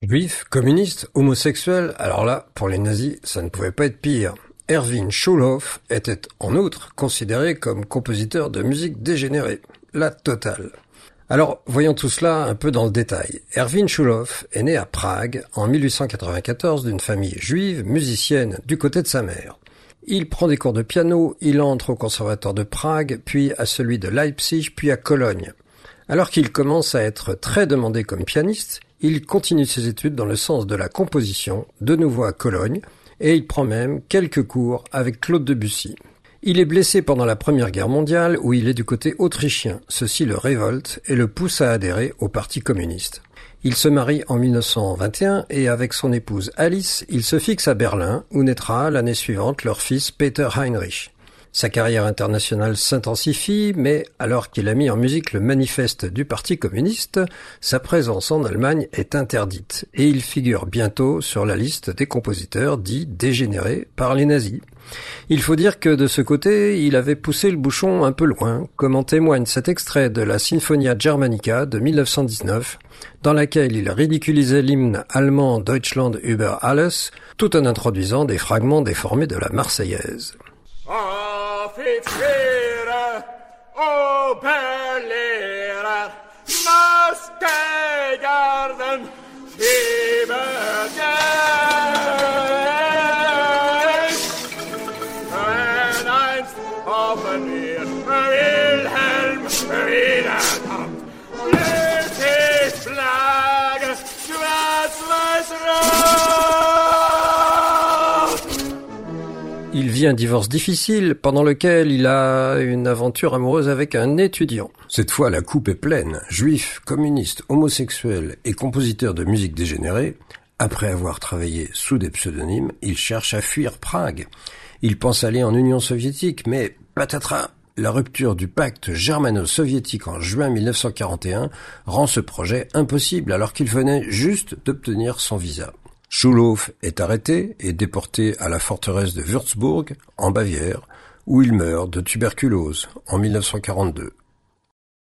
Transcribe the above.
Juif, communiste, homosexuel, alors là, pour les nazis, ça ne pouvait pas être pire. Erwin Schulhoff était en outre considéré comme compositeur de musique dégénérée. La totale. Alors, voyons tout cela un peu dans le détail. Erwin Schulhoff est né à Prague en 1894 d'une famille juive musicienne du côté de sa mère. Il prend des cours de piano, il entre au conservatoire de Prague, puis à celui de Leipzig, puis à Cologne. Alors qu'il commence à être très demandé comme pianiste, il continue ses études dans le sens de la composition, de nouveau à Cologne, et il prend même quelques cours avec Claude Debussy. Il est blessé pendant la Première Guerre mondiale où il est du côté autrichien. Ceci le révolte et le pousse à adhérer au Parti communiste. Il se marie en 1921 et avec son épouse Alice, il se fixe à Berlin où naîtra l'année suivante leur fils Peter Heinrich. Sa carrière internationale s'intensifie, mais alors qu'il a mis en musique le manifeste du Parti communiste, sa présence en Allemagne est interdite, et il figure bientôt sur la liste des compositeurs dits dégénérés par les nazis. Il faut dire que de ce côté, il avait poussé le bouchon un peu loin, comme en témoigne cet extrait de la Sinfonia Germanica de 1919, dans laquelle il ridiculisait l'hymne allemand Deutschland über alles, tout en introduisant des fragments déformés de la Marseillaise. profiterer och berlerar. i steggarden En Men einst haben wir Il vit un divorce difficile pendant lequel il a une aventure amoureuse avec un étudiant. Cette fois, la coupe est pleine. Juif, communiste, homosexuel et compositeur de musique dégénérée, après avoir travaillé sous des pseudonymes, il cherche à fuir Prague. Il pense aller en Union soviétique, mais patatras, la rupture du pacte germano-soviétique en juin 1941 rend ce projet impossible alors qu'il venait juste d'obtenir son visa. Schulhoff est arrêté et déporté à la forteresse de Würzburg, en Bavière, où il meurt de tuberculose en 1942.